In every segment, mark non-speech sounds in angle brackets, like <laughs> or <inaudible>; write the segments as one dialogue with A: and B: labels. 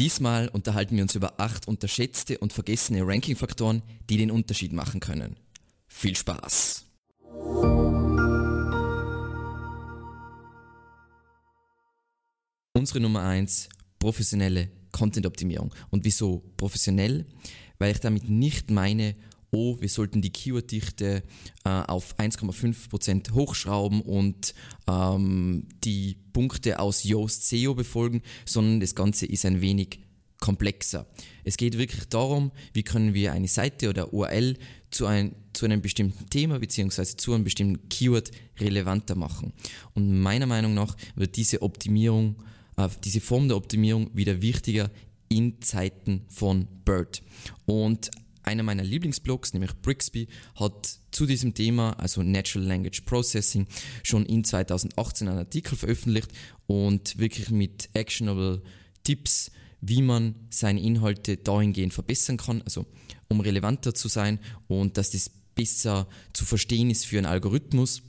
A: Diesmal unterhalten wir uns über acht unterschätzte und vergessene Ranking-Faktoren, die den Unterschied machen können. Viel Spaß! Unsere Nummer eins: professionelle Content-Optimierung. Und wieso professionell? Weil ich damit nicht meine, oh, wir sollten die Keyword-Dichte äh, auf 1,5% hochschrauben und ähm, die Punkte aus Yoast SEO befolgen, sondern das Ganze ist ein wenig komplexer. Es geht wirklich darum, wie können wir eine Seite oder URL zu, ein, zu einem bestimmten Thema bzw. zu einem bestimmten Keyword relevanter machen. Und meiner Meinung nach wird diese Optimierung, äh, diese Form der Optimierung wieder wichtiger in Zeiten von BERT. Und einer meiner Lieblingsblogs, nämlich Brixby, hat zu diesem Thema, also Natural Language Processing, schon in 2018 einen Artikel veröffentlicht und wirklich mit actionable Tipps, wie man seine Inhalte dahingehend verbessern kann, also um relevanter zu sein und dass das besser zu verstehen ist für einen Algorithmus.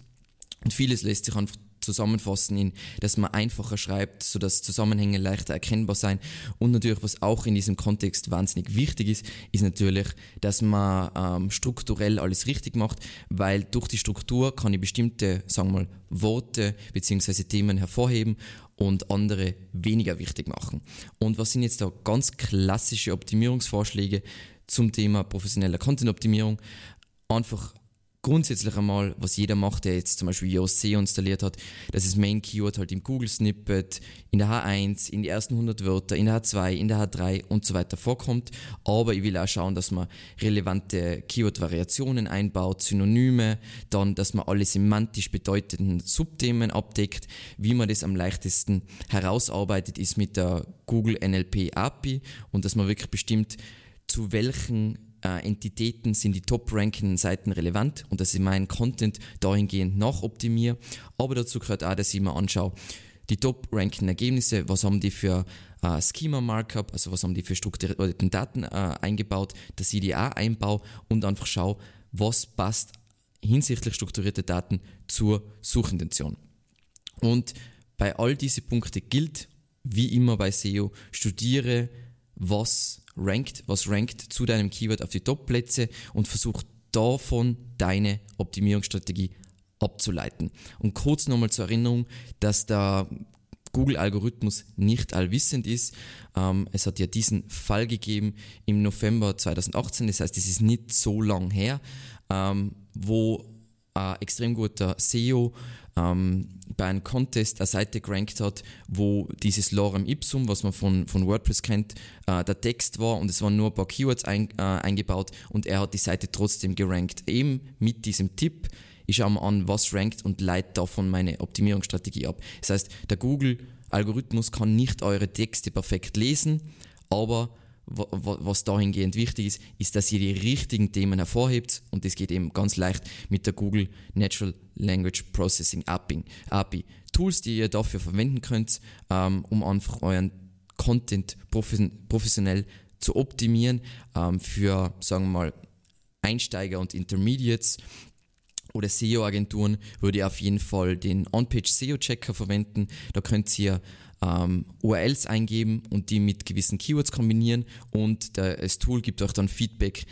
A: Und vieles lässt sich einfach zusammenfassen in, dass man einfacher schreibt, sodass Zusammenhänge leichter erkennbar sein. Und natürlich, was auch in diesem Kontext wahnsinnig wichtig ist, ist natürlich, dass man ähm, strukturell alles richtig macht, weil durch die Struktur kann ich bestimmte, sagen wir mal, Worte bzw. Themen hervorheben und andere weniger wichtig machen. Und was sind jetzt da ganz klassische Optimierungsvorschläge zum Thema professioneller Content-Optimierung? Einfach grundsätzlich einmal, was jeder macht, der jetzt zum Beispiel SEO installiert hat, dass das Main Keyword halt im Google Snippet, in der H1, in die ersten 100 Wörter, in der H2, in der H3 und so weiter vorkommt. Aber ich will auch schauen, dass man relevante Keyword-Variationen einbaut, Synonyme, dann, dass man alle semantisch bedeutenden Subthemen abdeckt. Wie man das am leichtesten herausarbeitet, ist mit der Google NLP API und dass man wirklich bestimmt, zu welchen äh, Entitäten sind die top-rankenden Seiten relevant und dass ich meinen Content dahingehend nachoptimiere. Aber dazu gehört auch, dass ich mir anschaue, die top-rankenden Ergebnisse, was haben die für äh, Schema-Markup, also was haben die für strukturierten Daten äh, eingebaut, dass ich die auch einbaue und einfach schaue, was passt hinsichtlich strukturierter Daten zur Suchintention. Und bei all diese Punkte gilt, wie immer bei SEO, studiere, was rankt, was rankt zu deinem Keyword auf die Top-Plätze und versuch davon deine Optimierungsstrategie abzuleiten. Und kurz nochmal zur Erinnerung, dass der Google-Algorithmus nicht allwissend ist. Ähm, es hat ja diesen Fall gegeben im November 2018, das heißt, es ist nicht so lang her, ähm, wo ein extrem guter SEO ähm, bei einem Contest eine Seite gerankt hat, wo dieses Lorem Ipsum, was man von, von WordPress kennt, äh, der Text war und es waren nur ein paar Keywords ein, äh, eingebaut und er hat die Seite trotzdem gerankt. Eben mit diesem Tipp, ich schaue mir an, was rankt und leite davon meine Optimierungsstrategie ab. Das heißt, der Google-Algorithmus kann nicht eure Texte perfekt lesen, aber was dahingehend wichtig ist, ist, dass ihr die richtigen Themen hervorhebt und das geht eben ganz leicht mit der Google Natural Language Processing API. Tools, die ihr dafür verwenden könnt, ähm, um einfach euren Content professionell zu optimieren ähm, für, sagen wir mal, Einsteiger und Intermediates oder SEO-Agenturen würde ich auf jeden Fall den On-Page SEO-Checker verwenden. Da könnt ihr ähm, URLs eingeben und die mit gewissen Keywords kombinieren. Und der, das Tool gibt euch dann Feedback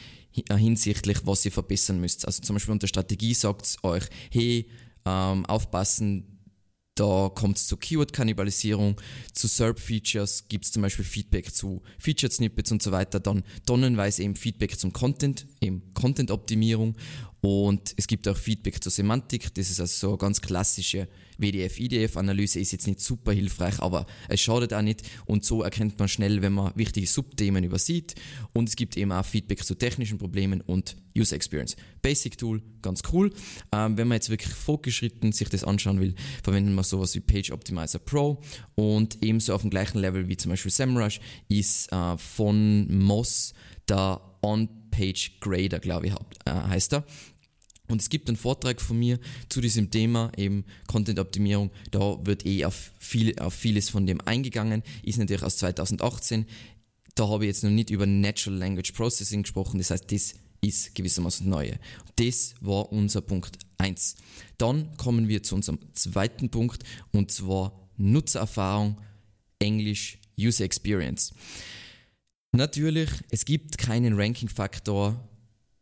A: äh, hinsichtlich, was ihr verbessern müsst. Also zum Beispiel unter Strategie sagt es euch, hey, ähm, aufpassen, da kommt es zur Keyword-Kannibalisierung, zu SERP-Features gibt es zum Beispiel Feedback zu Featured-Snippets und so weiter, dann tonnenweise eben Feedback zum Content, eben Content-Optimierung und es gibt auch Feedback zur Semantik, das ist also so eine ganz klassische WDF-IDF-Analyse, ist jetzt nicht super hilfreich, aber es schadet auch nicht und so erkennt man schnell, wenn man wichtige Subthemen übersieht und es gibt eben auch Feedback zu technischen Problemen und User Experience. Basic Tool, ganz cool. Ähm, wenn man jetzt wirklich fortgeschritten sich das anschauen will, verwenden wir sowas wie Page Optimizer Pro und ebenso auf dem gleichen Level wie zum Beispiel SEMrush ist äh, von Moz der On-Page Grader, glaube ich, äh, heißt er. Und es gibt einen Vortrag von mir zu diesem Thema, eben Content-Optimierung. Da wird eh auf, viel, auf vieles von dem eingegangen. Ist natürlich aus 2018. Da habe ich jetzt noch nicht über Natural Language Processing gesprochen. Das heißt, das ist gewissermaßen neue. Das war unser Punkt 1. Dann kommen wir zu unserem zweiten Punkt und zwar Nutzererfahrung, Englisch, User Experience. Natürlich, es gibt keinen Ranking-Faktor,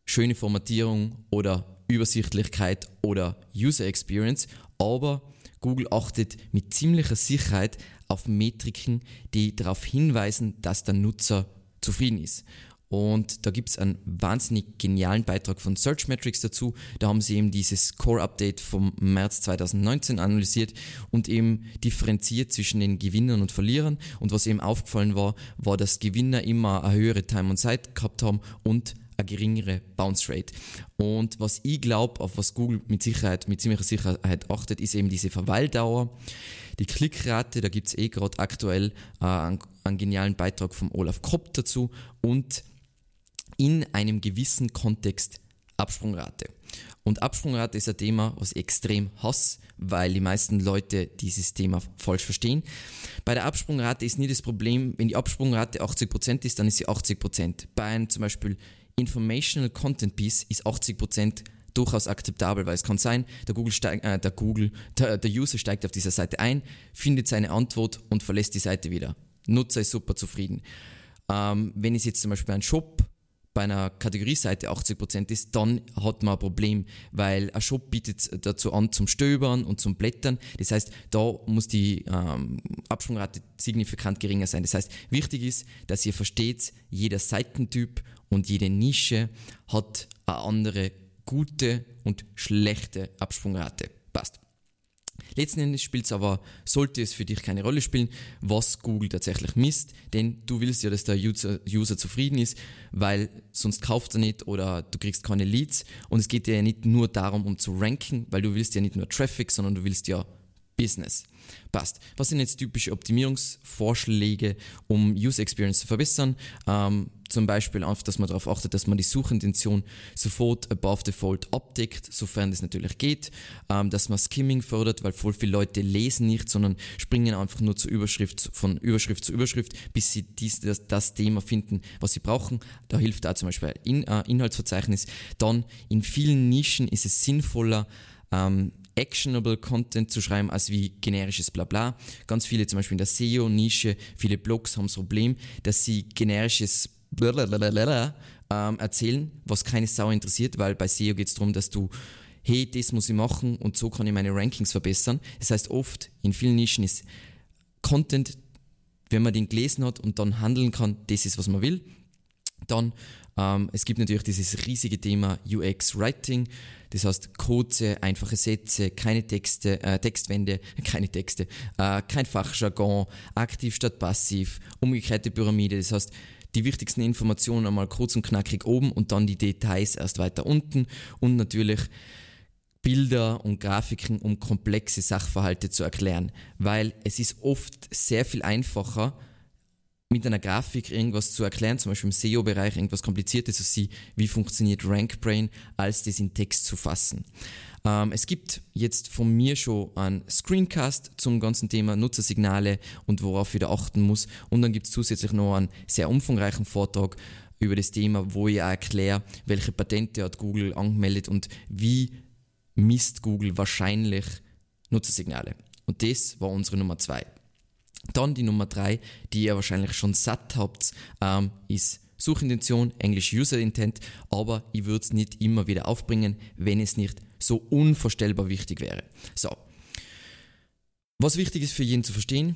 A: schöne Formatierung oder Übersichtlichkeit oder User Experience, aber Google achtet mit ziemlicher Sicherheit auf Metriken, die darauf hinweisen, dass der Nutzer zufrieden ist. Und da gibt es einen wahnsinnig genialen Beitrag von Searchmetrics dazu. Da haben sie eben dieses Core-Update vom März 2019 analysiert und eben differenziert zwischen den Gewinnern und Verlierern. Und was eben aufgefallen war, war, dass Gewinner immer eine höhere Time on Site gehabt haben und eine geringere Bounce Rate. Und was ich glaube, auf was Google mit Sicherheit, mit ziemlicher Sicherheit achtet, ist eben diese Verweildauer. Die Klickrate, da gibt es eh gerade aktuell äh, einen, einen, genialen Beitrag vom Olaf Kopp dazu und in einem gewissen Kontext Absprungrate. Und Absprungrate ist ein Thema, was ich extrem hasse, weil die meisten Leute dieses Thema falsch verstehen. Bei der Absprungrate ist nie das Problem, wenn die Absprungrate 80% ist, dann ist sie 80%. Bei einem zum Beispiel Informational Content Piece ist 80% durchaus akzeptabel, weil es kann sein, der Google, steig, äh, der, Google der, der User steigt auf dieser Seite ein, findet seine Antwort und verlässt die Seite wieder. Nutzer ist super zufrieden. Ähm, wenn es jetzt zum Beispiel ein Shop bei einer Kategorieseite 80% ist, dann hat man ein Problem, weil ein Shop bietet dazu an zum Stöbern und zum Blättern. Das heißt, da muss die ähm, Absprungrate signifikant geringer sein. Das heißt, wichtig ist, dass ihr versteht, jeder Seitentyp und jede Nische hat eine andere gute und schlechte Absprungrate. Passt. Letzten Endes spielt es aber, sollte es für dich keine Rolle spielen, was Google tatsächlich misst, denn du willst ja, dass der User, User zufrieden ist, weil sonst kauft er nicht oder du kriegst keine Leads. Und es geht dir ja nicht nur darum, um zu ranken, weil du willst ja nicht nur Traffic, sondern du willst ja Business. Passt. Was sind jetzt typische Optimierungsvorschläge, um User Experience zu verbessern? Ähm, zum Beispiel einfach, dass man darauf achtet, dass man die Suchintention sofort above default abdeckt, sofern das natürlich geht, ähm, dass man Skimming fördert, weil voll viele Leute lesen nicht, sondern springen einfach nur zur Überschrift, von Überschrift zu Überschrift, bis sie dies, das, das Thema finden, was sie brauchen. Da hilft da zum Beispiel ein äh, Inhaltsverzeichnis. Dann in vielen Nischen ist es sinnvoller, ähm, actionable Content zu schreiben als wie generisches Blabla. Ganz viele, zum Beispiel in der SEO-Nische, viele Blogs haben das Problem, dass sie generisches Blablabla, ähm, erzählen, was keine Sau interessiert, weil bei SEO geht es darum, dass du hey, das muss ich machen und so kann ich meine Rankings verbessern. Das heißt, oft in vielen Nischen ist Content, wenn man den gelesen hat und dann handeln kann, das ist, was man will. Dann, ähm, es gibt natürlich dieses riesige Thema UX Writing. Das heißt, kurze, einfache Sätze, keine Texte, äh, Textwände, <laughs> keine Texte, äh, kein Fachjargon, aktiv statt passiv, umgekehrte Pyramide. Das heißt, die wichtigsten Informationen einmal kurz und knackig oben und dann die Details erst weiter unten und natürlich Bilder und Grafiken, um komplexe Sachverhalte zu erklären, weil es ist oft sehr viel einfacher, mit einer Grafik irgendwas zu erklären, zum Beispiel im SEO-Bereich irgendwas Kompliziertes, also sie, wie funktioniert RankBrain, als das in Text zu fassen. Ähm, es gibt jetzt von mir schon einen Screencast zum ganzen Thema Nutzersignale und worauf ich da achten muss. Und dann gibt es zusätzlich noch einen sehr umfangreichen Vortrag über das Thema, wo ich auch erkläre, welche Patente hat Google angemeldet und wie misst Google wahrscheinlich Nutzersignale. Und das war unsere Nummer zwei. Dann die Nummer drei, die ihr wahrscheinlich schon satt habt, ähm, ist Suchintention, Englisch User Intent, aber ich würde es nicht immer wieder aufbringen, wenn es nicht so unvorstellbar wichtig wäre. So. Was wichtig ist für jeden zu verstehen,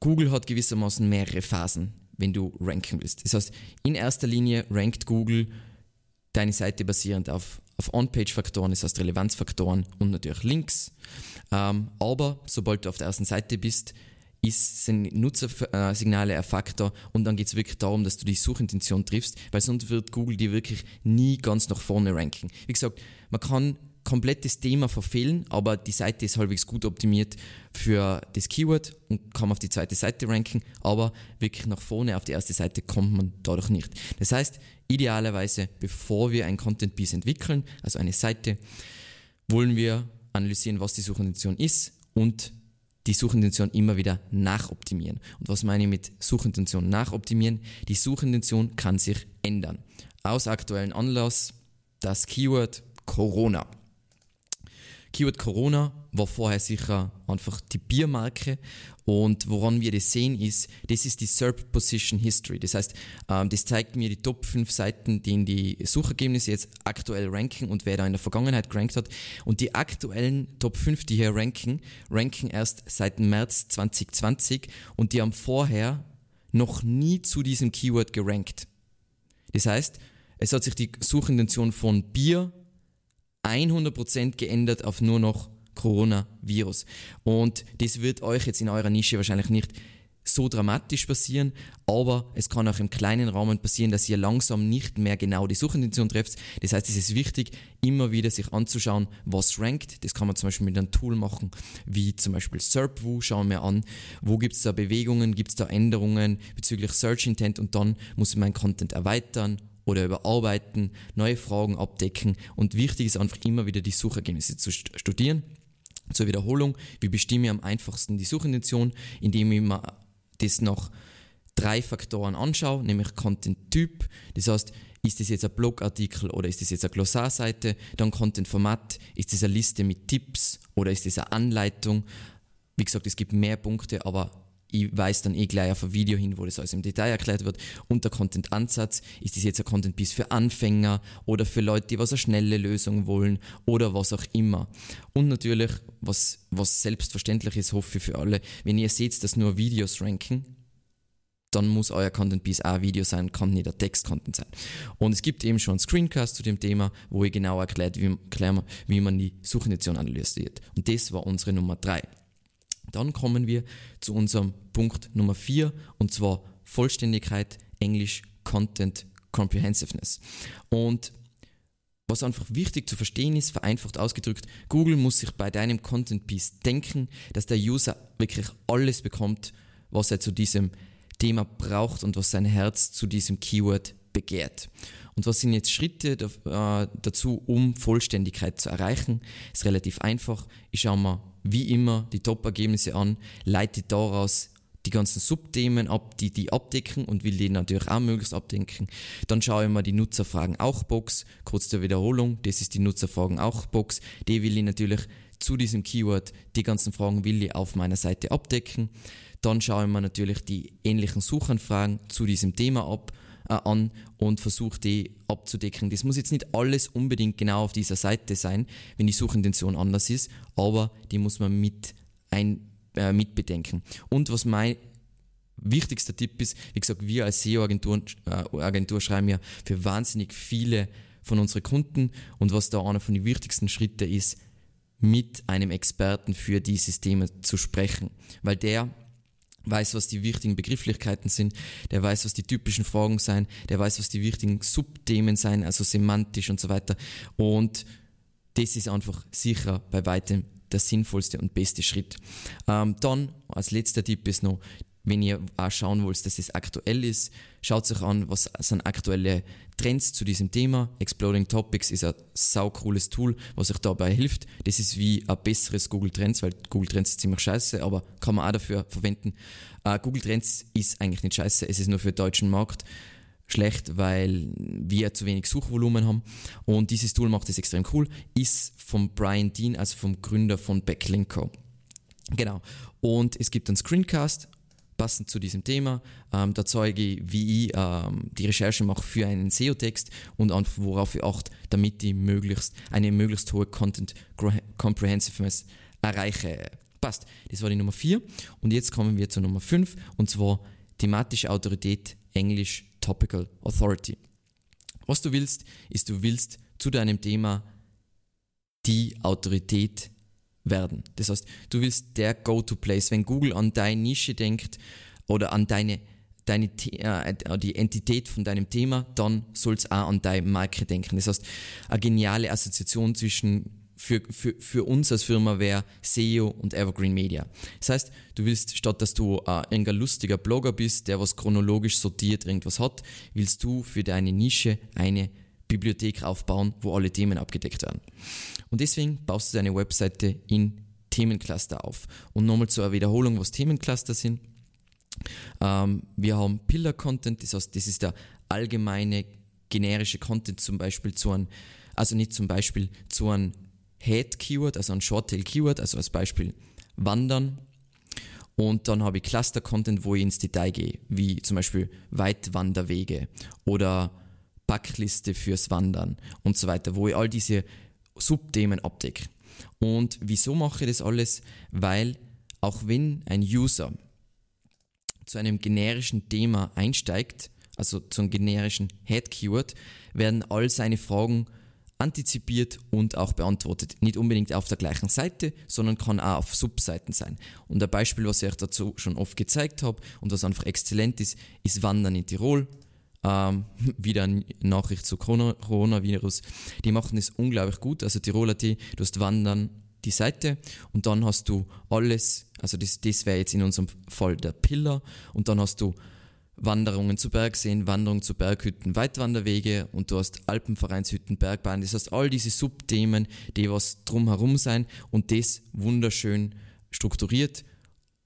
A: Google hat gewissermaßen mehrere Phasen, wenn du ranken willst. Das heißt, in erster Linie rankt Google deine Seite basierend auf, auf On-Page-Faktoren, das heißt Relevanzfaktoren und natürlich Links. Ähm, aber sobald du auf der ersten Seite bist, ist, sind Nutzersignale ein Faktor und dann geht es wirklich darum, dass du die Suchintention triffst, weil sonst wird Google dir wirklich nie ganz nach vorne ranken. Wie gesagt, man kann komplett das Thema verfehlen, aber die Seite ist halbwegs gut optimiert für das Keyword und kann auf die zweite Seite ranken, aber wirklich nach vorne auf die erste Seite kommt man dadurch nicht. Das heißt, idealerweise, bevor wir ein Content Piece entwickeln, also eine Seite, wollen wir analysieren, was die Suchintention ist und die Suchintention immer wieder nachoptimieren. Und was meine ich mit Suchintention nachoptimieren? Die Suchintention kann sich ändern. Aus aktuellen Anlass das Keyword Corona. Keyword Corona war vorher sicher einfach die Biermarke und woran wir das sehen ist, das ist die SERP Position History. Das heißt, ähm, das zeigt mir die Top 5 Seiten, die in die Suchergebnisse jetzt aktuell ranken und wer da in der Vergangenheit gerankt hat. Und die aktuellen Top 5, die hier ranken, ranken erst seit März 2020 und die haben vorher noch nie zu diesem Keyword gerankt. Das heißt, es hat sich die Suchintention von Bier 100% geändert auf nur noch Coronavirus. Und das wird euch jetzt in eurer Nische wahrscheinlich nicht so dramatisch passieren, aber es kann auch im kleinen Rahmen passieren, dass ihr langsam nicht mehr genau die Suchintention trefft. Das heißt, es ist wichtig, immer wieder sich anzuschauen, was rankt. Das kann man zum Beispiel mit einem Tool machen, wie zum Beispiel SERPWoo. Schauen wir an, wo gibt es da Bewegungen, gibt es da Änderungen bezüglich Search Intent und dann muss ich meinen Content erweitern oder überarbeiten, neue Fragen abdecken und wichtig ist einfach immer wieder die Suchergebnisse zu studieren. Zur Wiederholung, wie bestimme ich am einfachsten die Suchintention, indem ich mir das nach drei Faktoren anschaue, nämlich Content-Typ, das heißt, ist das jetzt ein Blogartikel oder ist das jetzt eine Glossarseite, dann Content-Format, ist das eine Liste mit Tipps oder ist das eine Anleitung. Wie gesagt, es gibt mehr Punkte, aber ich weise dann eh gleich auf ein Video hin, wo das alles im Detail erklärt wird. Und der Content-Ansatz, ist das jetzt ein Content-Piece für Anfänger oder für Leute, die was eine schnelle Lösung wollen oder was auch immer. Und natürlich, was, was selbstverständlich ist, hoffe ich für alle, wenn ihr seht, dass nur Videos ranken, dann muss euer Content Piece auch ein Video sein, kann nicht ein Text-Content sein. Und es gibt eben schon einen Screencast zu dem Thema, wo ich genau erklärt, wie, wie man die Suchintention analysiert. Und das war unsere Nummer drei. Dann kommen wir zu unserem Punkt Nummer 4 und zwar Vollständigkeit, Englisch, Content, Comprehensiveness. Und was einfach wichtig zu verstehen ist, vereinfacht ausgedrückt, Google muss sich bei deinem Content Piece denken, dass der User wirklich alles bekommt, was er zu diesem Thema braucht und was sein Herz zu diesem Keyword begehrt. Und was sind jetzt Schritte äh, dazu, um Vollständigkeit zu erreichen? Ist relativ einfach. Ich schaue mir wie immer die Top-Ergebnisse an, leite daraus die ganzen Subthemen ab, die die abdecken und will die natürlich auch möglichst abdecken. Dann schaue ich mir die Nutzerfragen auch Box, kurz zur Wiederholung, das ist die Nutzerfragen auch Box, die will ich natürlich zu diesem Keyword, die ganzen Fragen will ich auf meiner Seite abdecken. Dann schaue ich mir natürlich die ähnlichen Suchanfragen zu diesem Thema ab äh, an und versuche die abzudecken. Das muss jetzt nicht alles unbedingt genau auf dieser Seite sein, wenn die Suchintention anders ist, aber die muss man mit ein, äh, mitbedenken. Und was mein wichtigster Tipp ist, wie gesagt, wir als SEO-Agentur äh, Agentur schreiben ja für wahnsinnig viele von unseren Kunden und was da einer von den wichtigsten Schritten ist, mit einem Experten für die Systeme zu sprechen, weil der weiß, was die wichtigen Begrifflichkeiten sind, der weiß, was die typischen Fragen sein, der weiß, was die wichtigen Subthemen sein, also semantisch und so weiter. Und das ist einfach sicher bei weitem der sinnvollste und beste Schritt. Ähm, dann als letzter Tipp ist noch wenn ihr auch schauen wollt, dass es aktuell ist, schaut euch an, was sind aktuelle Trends zu diesem Thema. Exploding Topics ist ein sau cooles Tool, was euch dabei hilft. Das ist wie ein besseres Google Trends, weil Google Trends ist ziemlich scheiße, aber kann man auch dafür verwenden. Uh, Google Trends ist eigentlich nicht scheiße, es ist nur für den deutschen Markt schlecht, weil wir zu wenig Suchvolumen haben. Und dieses Tool macht es extrem cool. Ist von Brian Dean, also vom Gründer von Backlinko. Genau. Und es gibt einen Screencast passend zu diesem Thema. Ähm, da zeige ich, wie ich ähm, die Recherche mache für einen SEO-Text und einfach worauf ich achte, damit ich möglichst eine möglichst hohe Content Comprehensiveness erreiche. Passt. Das war die Nummer 4. Und jetzt kommen wir zur Nummer 5 und zwar thematische Autorität, Englisch Topical Authority. Was du willst, ist, du willst zu deinem Thema die Autorität werden. Das heißt, du willst der Go-to-Place. Wenn Google an deine Nische denkt oder an deine, deine äh, die Entität von deinem Thema, dann soll es auch an deine Marke denken. Das heißt, eine geniale Assoziation zwischen für, für, für uns als Firma wäre SEO und Evergreen Media. Das heißt, du willst, statt dass du äh, ein lustiger Blogger bist, der was chronologisch sortiert irgendwas hat, willst du für deine Nische eine Bibliothek aufbauen, wo alle Themen abgedeckt werden. Und deswegen baust du deine Webseite in Themencluster auf. Und nochmal zur Wiederholung, was Themencluster sind. Ähm, wir haben Pillar-Content, das heißt, das ist der allgemeine generische Content zum Beispiel zu einem, also nicht zum Beispiel zu einem Head-Keyword, also ein Short-Tail-Keyword, also als Beispiel Wandern. Und dann habe ich Cluster-Content, wo ich ins Detail gehe, wie zum Beispiel Weitwanderwege oder Backliste fürs Wandern und so weiter, wo ich all diese Subthemen abdecke. Und wieso mache ich das alles? Weil auch wenn ein User zu einem generischen Thema einsteigt, also zu einem generischen Head-Keyword, werden all seine Fragen antizipiert und auch beantwortet. Nicht unbedingt auf der gleichen Seite, sondern kann auch auf Subseiten sein. Und ein Beispiel, was ich euch dazu schon oft gezeigt habe und was einfach exzellent ist, ist Wandern in Tirol. Ähm, <laughs> wieder eine Nachricht zu Coronavirus. Die machen es unglaublich gut. Also Tirol.at, du hast Wandern die Seite und dann hast du alles, also das, das wäre jetzt in unserem Fall der Pillar und dann hast du Wanderungen zu Bergseen, Wanderungen zu Berghütten, Weitwanderwege und du hast Alpenvereinshütten, Bergbahnen. Das heißt, all diese Subthemen, die was drumherum sein und das wunderschön strukturiert,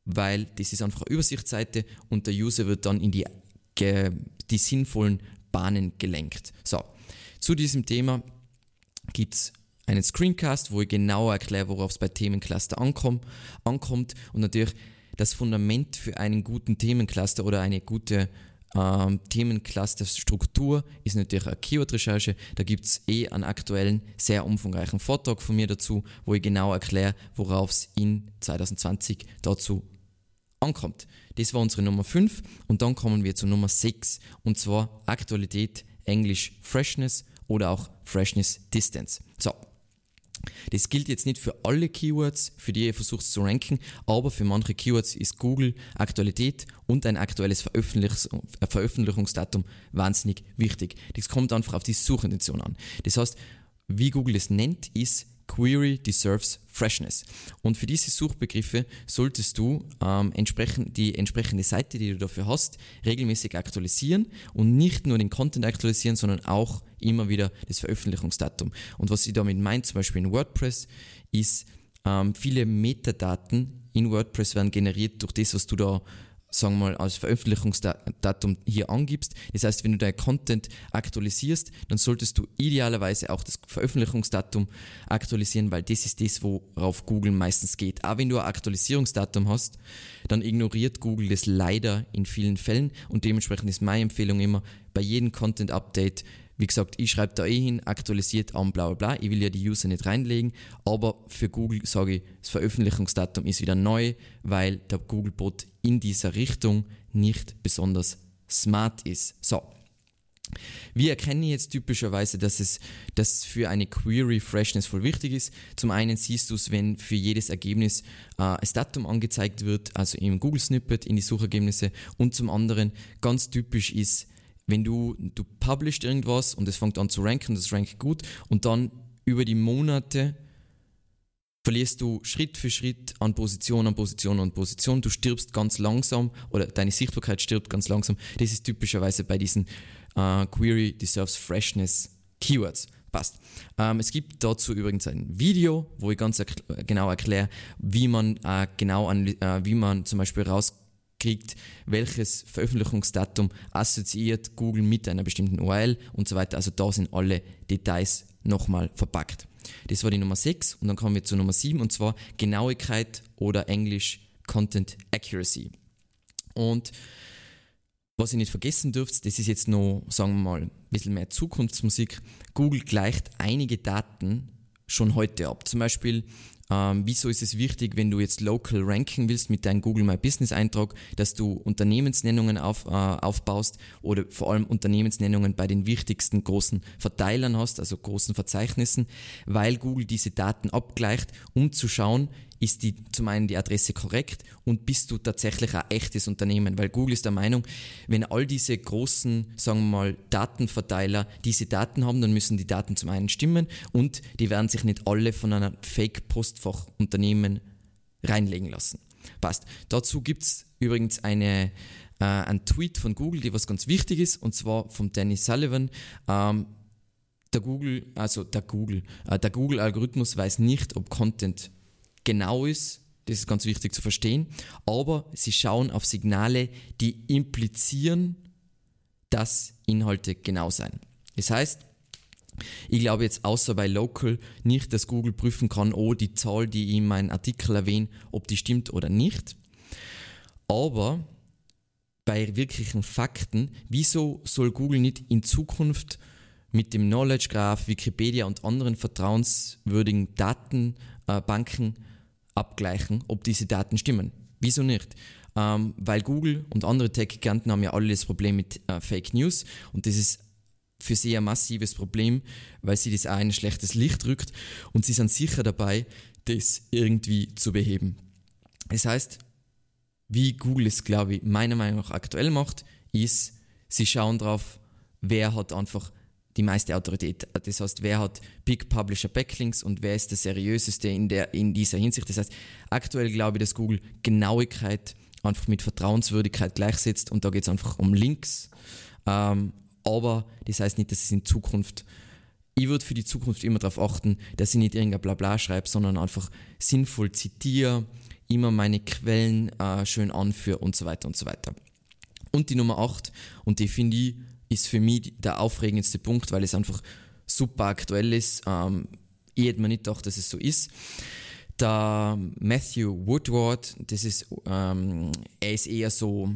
A: weil das ist einfach eine Übersichtsseite und der User wird dann in die, die sinnvollen Bahnen gelenkt. So, zu diesem Thema gibt es einen Screencast, wo ich genauer erkläre, worauf es bei Themencluster ankommt, ankommt und natürlich das Fundament für einen guten Themencluster oder eine gute ähm, Themencluster-Struktur ist natürlich eine Keyword-Recherche. Da gibt es eh einen aktuellen, sehr umfangreichen Vortrag von mir dazu, wo ich genau erkläre, worauf es in 2020 dazu ankommt. Das war unsere Nummer 5 und dann kommen wir zu Nummer 6 und zwar Aktualität, Englisch Freshness oder auch Freshness Distance. So, das gilt jetzt nicht für alle Keywords, für die ihr versucht zu ranken, aber für manche Keywords ist Google Aktualität und ein aktuelles Veröffentlich Veröffentlichungsdatum wahnsinnig wichtig. Das kommt einfach auf die Suchintention an. Das heißt, wie Google es nennt, ist Query deserves freshness. Und für diese Suchbegriffe solltest du ähm, entsprechend, die entsprechende Seite, die du dafür hast, regelmäßig aktualisieren und nicht nur den Content aktualisieren, sondern auch immer wieder das Veröffentlichungsdatum. Und was ich damit meine, zum Beispiel in WordPress, ist, ähm, viele Metadaten in WordPress werden generiert durch das, was du da sagen wir mal, als Veröffentlichungsdatum hier angibst. Das heißt, wenn du dein Content aktualisierst, dann solltest du idealerweise auch das Veröffentlichungsdatum aktualisieren, weil das ist das, worauf Google meistens geht. Aber wenn du ein Aktualisierungsdatum hast, dann ignoriert Google das leider in vielen Fällen und dementsprechend ist meine Empfehlung immer, bei jedem Content-Update wie gesagt, ich schreibe da eh hin, aktualisiert an, bla bla bla. Ich will ja die User nicht reinlegen, aber für Google sage ich, das Veröffentlichungsdatum ist wieder neu, weil der Google-Bot in dieser Richtung nicht besonders smart ist. So. Wie erkenne ich jetzt typischerweise, dass es dass für eine Query Freshness voll wichtig ist? Zum einen siehst du es, wenn für jedes Ergebnis äh, das Datum angezeigt wird, also im Google Snippet in die Suchergebnisse. Und zum anderen ganz typisch ist, wenn du, du publishst irgendwas und es fängt an zu ranken, das rankt gut und dann über die Monate verlierst du Schritt für Schritt an Position, an Position, an Position. Du stirbst ganz langsam oder deine Sichtbarkeit stirbt ganz langsam. Das ist typischerweise bei diesen äh, Query Deserves Freshness Keywords. Passt. Ähm, es gibt dazu übrigens ein Video, wo ich ganz erkl genau erkläre, wie man äh, genau äh, wie man zum Beispiel raus kriegt, welches Veröffentlichungsdatum assoziiert Google mit einer bestimmten URL und so weiter. Also da sind alle Details nochmal verpackt. Das war die Nummer 6 und dann kommen wir zur Nummer 7 und zwar Genauigkeit oder Englisch Content Accuracy. Und was ihr nicht vergessen dürft, das ist jetzt noch, sagen wir mal, ein bisschen mehr Zukunftsmusik. Google gleicht einige Daten schon heute ab. Zum Beispiel ähm, wieso ist es wichtig, wenn du jetzt local ranken willst mit deinem Google My Business Eintrag, dass du Unternehmensnennungen auf, äh, aufbaust oder vor allem Unternehmensnennungen bei den wichtigsten großen Verteilern hast, also großen Verzeichnissen, weil Google diese Daten abgleicht, um zu schauen, ist die zum einen die Adresse korrekt und bist du tatsächlich ein echtes Unternehmen? Weil Google ist der Meinung, wenn all diese großen, sagen wir mal, Datenverteiler diese Daten haben, dann müssen die Daten zum einen stimmen und die werden sich nicht alle von einer Fake-Postfachunternehmen reinlegen lassen. Passt. Dazu gibt es übrigens eine, äh, einen Tweet von Google, die was ganz wichtig ist, und zwar von Danny Sullivan. Ähm, der Google, also der Google, äh, der Google-Algorithmus weiß nicht, ob Content genau ist. Das ist ganz wichtig zu verstehen. Aber sie schauen auf Signale, die implizieren, dass Inhalte genau sein. Das heißt, Ich glaube jetzt außer bei Local nicht, dass Google prüfen kann, oh, die Zahl, die ich in meinem Artikel erwähne, ob die stimmt oder nicht. Aber bei wirklichen Fakten, wieso soll Google nicht in Zukunft mit dem Knowledge Graph, Wikipedia und anderen vertrauenswürdigen Datenbanken abgleichen, ob diese Daten stimmen? Wieso nicht? Ähm, weil Google und andere Tech-Giganten haben ja alle das Problem mit äh, Fake News und das ist für sie ein massives Problem, weil sie das auch in ein schlechtes Licht rückt und sie sind sicher dabei, das irgendwie zu beheben. Das heißt, wie Google es, glaube ich, meiner Meinung nach aktuell macht, ist, sie schauen drauf, wer hat einfach die meiste Autorität. Das heißt, wer hat Big Publisher Backlinks und wer ist der seriöseste in, der, in dieser Hinsicht. Das heißt, aktuell glaube ich, dass Google Genauigkeit einfach mit Vertrauenswürdigkeit gleichsetzt und da geht es einfach um Links. Ähm, aber das heißt nicht, dass es in Zukunft ich würde für die Zukunft immer darauf achten, dass ich nicht irgendein Blabla schreibe, sondern einfach sinnvoll zitiere, immer meine Quellen äh, schön anführe und so weiter und so weiter. Und die Nummer 8, und die finde ich, ist für mich der aufregendste Punkt, weil es einfach super aktuell ist. Ähm, ich hätte mir nicht gedacht, dass es so ist. Der Matthew Woodward, das ist, ähm, er ist eher so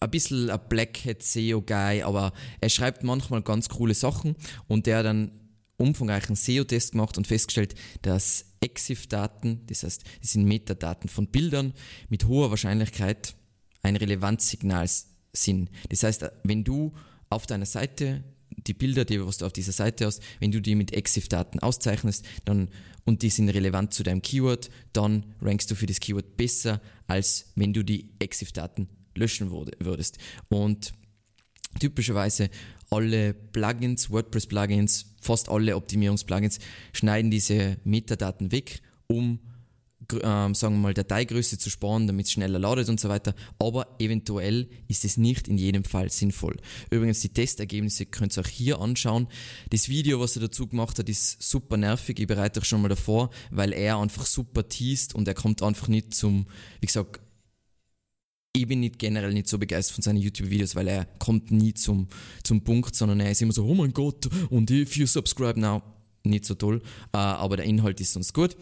A: ein bisschen ein Black Hat SEO-Guy, aber er schreibt manchmal ganz coole Sachen und der hat dann umfangreichen SEO-Test gemacht und festgestellt, dass EXIF-Daten, das heißt, das sind Metadaten von Bildern, mit hoher Wahrscheinlichkeit ein Relevanzsignal sind. Das heißt, wenn du auf deiner Seite die Bilder, die was du auf dieser Seite hast, wenn du die mit EXIF-Daten auszeichnest dann, und die sind relevant zu deinem Keyword, dann rankst du für das Keyword besser, als wenn du die EXIF-Daten löschen würdest. Und typischerweise alle Plugins, WordPress-Plugins, fast alle Optimierungs-Plugins schneiden diese Metadaten weg, um ähm, sagen wir mal, Dateigröße zu sparen, damit es schneller ladet und so weiter. Aber eventuell ist es nicht in jedem Fall sinnvoll. Übrigens, die Testergebnisse könnt ihr auch hier anschauen. Das Video, was er dazu gemacht hat, ist super nervig. Ich bereite euch schon mal davor, weil er einfach super teast und er kommt einfach nicht zum, wie gesagt, ich bin nicht generell nicht so begeistert von seinen YouTube-Videos, weil er kommt nie zum, zum Punkt, sondern er ist immer so, oh mein Gott, und if you subscribe now, nicht so toll, uh, aber der Inhalt ist sonst gut.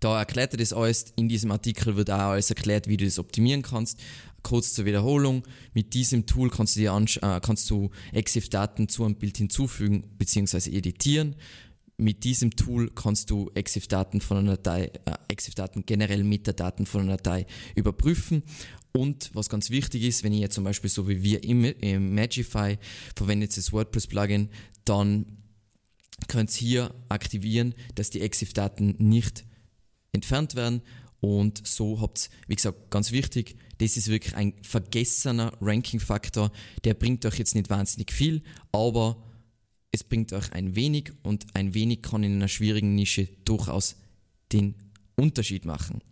A: Da erklärt er das alles, in diesem Artikel wird auch alles erklärt, wie du das optimieren kannst. Kurz zur Wiederholung, mit diesem Tool kannst du äh, du EXIF-Daten zu einem Bild hinzufügen bzw. editieren. Mit diesem Tool kannst du EXIF-Daten von einer Datei, äh, EXIF-Daten generell Metadaten von einer Datei überprüfen. Und was ganz wichtig ist, wenn ihr zum Beispiel so wie wir im, im Magify verwendet das WordPress-Plugin, dann könnt ihr hier aktivieren, dass die EXIF-Daten nicht entfernt werden. Und so habt ihr, wie gesagt, ganz wichtig, das ist wirklich ein vergessener Ranking-Faktor. Der bringt euch jetzt nicht wahnsinnig viel, aber es bringt euch ein wenig und ein wenig kann in einer schwierigen Nische durchaus den Unterschied machen.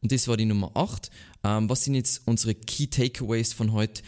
A: Und das war die Nummer 8. Ähm, was sind jetzt unsere Key Takeaways von heute?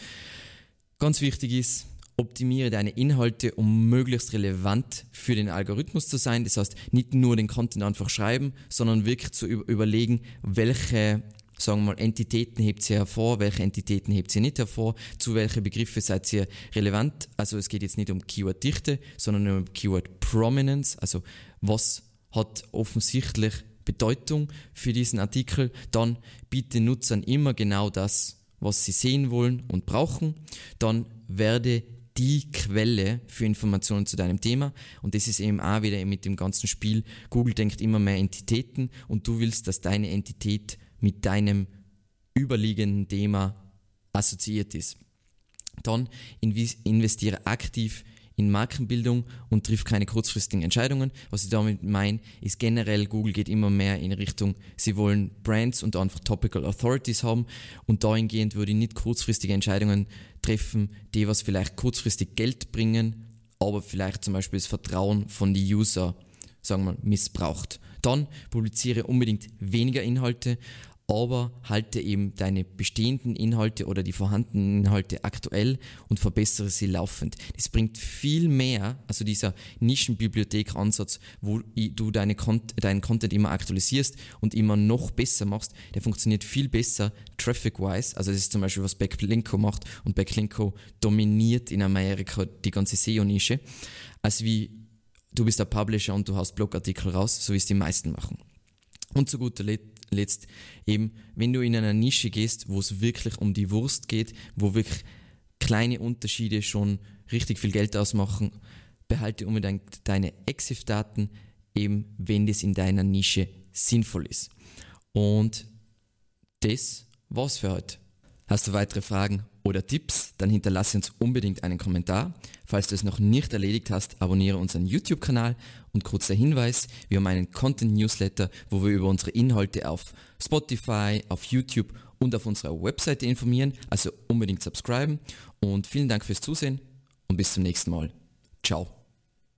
A: Ganz wichtig ist, optimiere deine Inhalte, um möglichst relevant für den Algorithmus zu sein. Das heißt, nicht nur den Content einfach schreiben, sondern wirklich zu überlegen, welche sagen wir mal, Entitäten hebt ihr hervor, welche Entitäten hebt ihr nicht hervor, zu welchen Begriffe seid ihr relevant. Also es geht jetzt nicht um Keyword-Dichte, sondern um Keyword-Prominence, also was hat offensichtlich Bedeutung für diesen Artikel. Dann biete Nutzern immer genau das, was sie sehen wollen und brauchen. Dann werde die Quelle für Informationen zu deinem Thema. Und das ist eben auch wieder mit dem ganzen Spiel. Google denkt immer mehr Entitäten und du willst, dass deine Entität mit deinem überliegenden Thema assoziiert ist. Dann investiere aktiv in Markenbildung und trifft keine kurzfristigen Entscheidungen. Was ich damit meine, ist generell, Google geht immer mehr in Richtung, sie wollen Brands und einfach Topical Authorities haben und dahingehend würde ich nicht kurzfristige Entscheidungen treffen, die was vielleicht kurzfristig Geld bringen, aber vielleicht zum Beispiel das Vertrauen von den User, sagen wir, missbraucht. Dann publiziere unbedingt weniger Inhalte, aber halte eben deine bestehenden Inhalte oder die vorhandenen Inhalte aktuell und verbessere sie laufend. Das bringt viel mehr, also dieser Nischenbibliothek-Ansatz, wo du deine, deinen Content immer aktualisierst und immer noch besser machst, der funktioniert viel besser traffic-wise. Also das ist zum Beispiel, was Backlinko macht und Backlinko dominiert in Amerika die ganze SEO-Nische, als wie du bist der Publisher und du hast Blogartikel raus, so wie es die meisten machen. Und zu guter Letzt eben, wenn du in einer Nische gehst, wo es wirklich um die Wurst geht, wo wirklich kleine Unterschiede schon richtig viel Geld ausmachen, behalte unbedingt deine EXIF-Daten, eben wenn das in deiner Nische sinnvoll ist. Und das war's für heute. Hast du weitere Fragen oder Tipps, dann hinterlasse uns unbedingt einen Kommentar. Falls du es noch nicht erledigt hast, abonniere unseren YouTube-Kanal und kurzer Hinweis, wir haben einen Content-Newsletter, wo wir über unsere Inhalte auf Spotify, auf YouTube und auf unserer Webseite informieren, also unbedingt subscriben und vielen Dank fürs Zusehen und bis zum nächsten Mal. Ciao.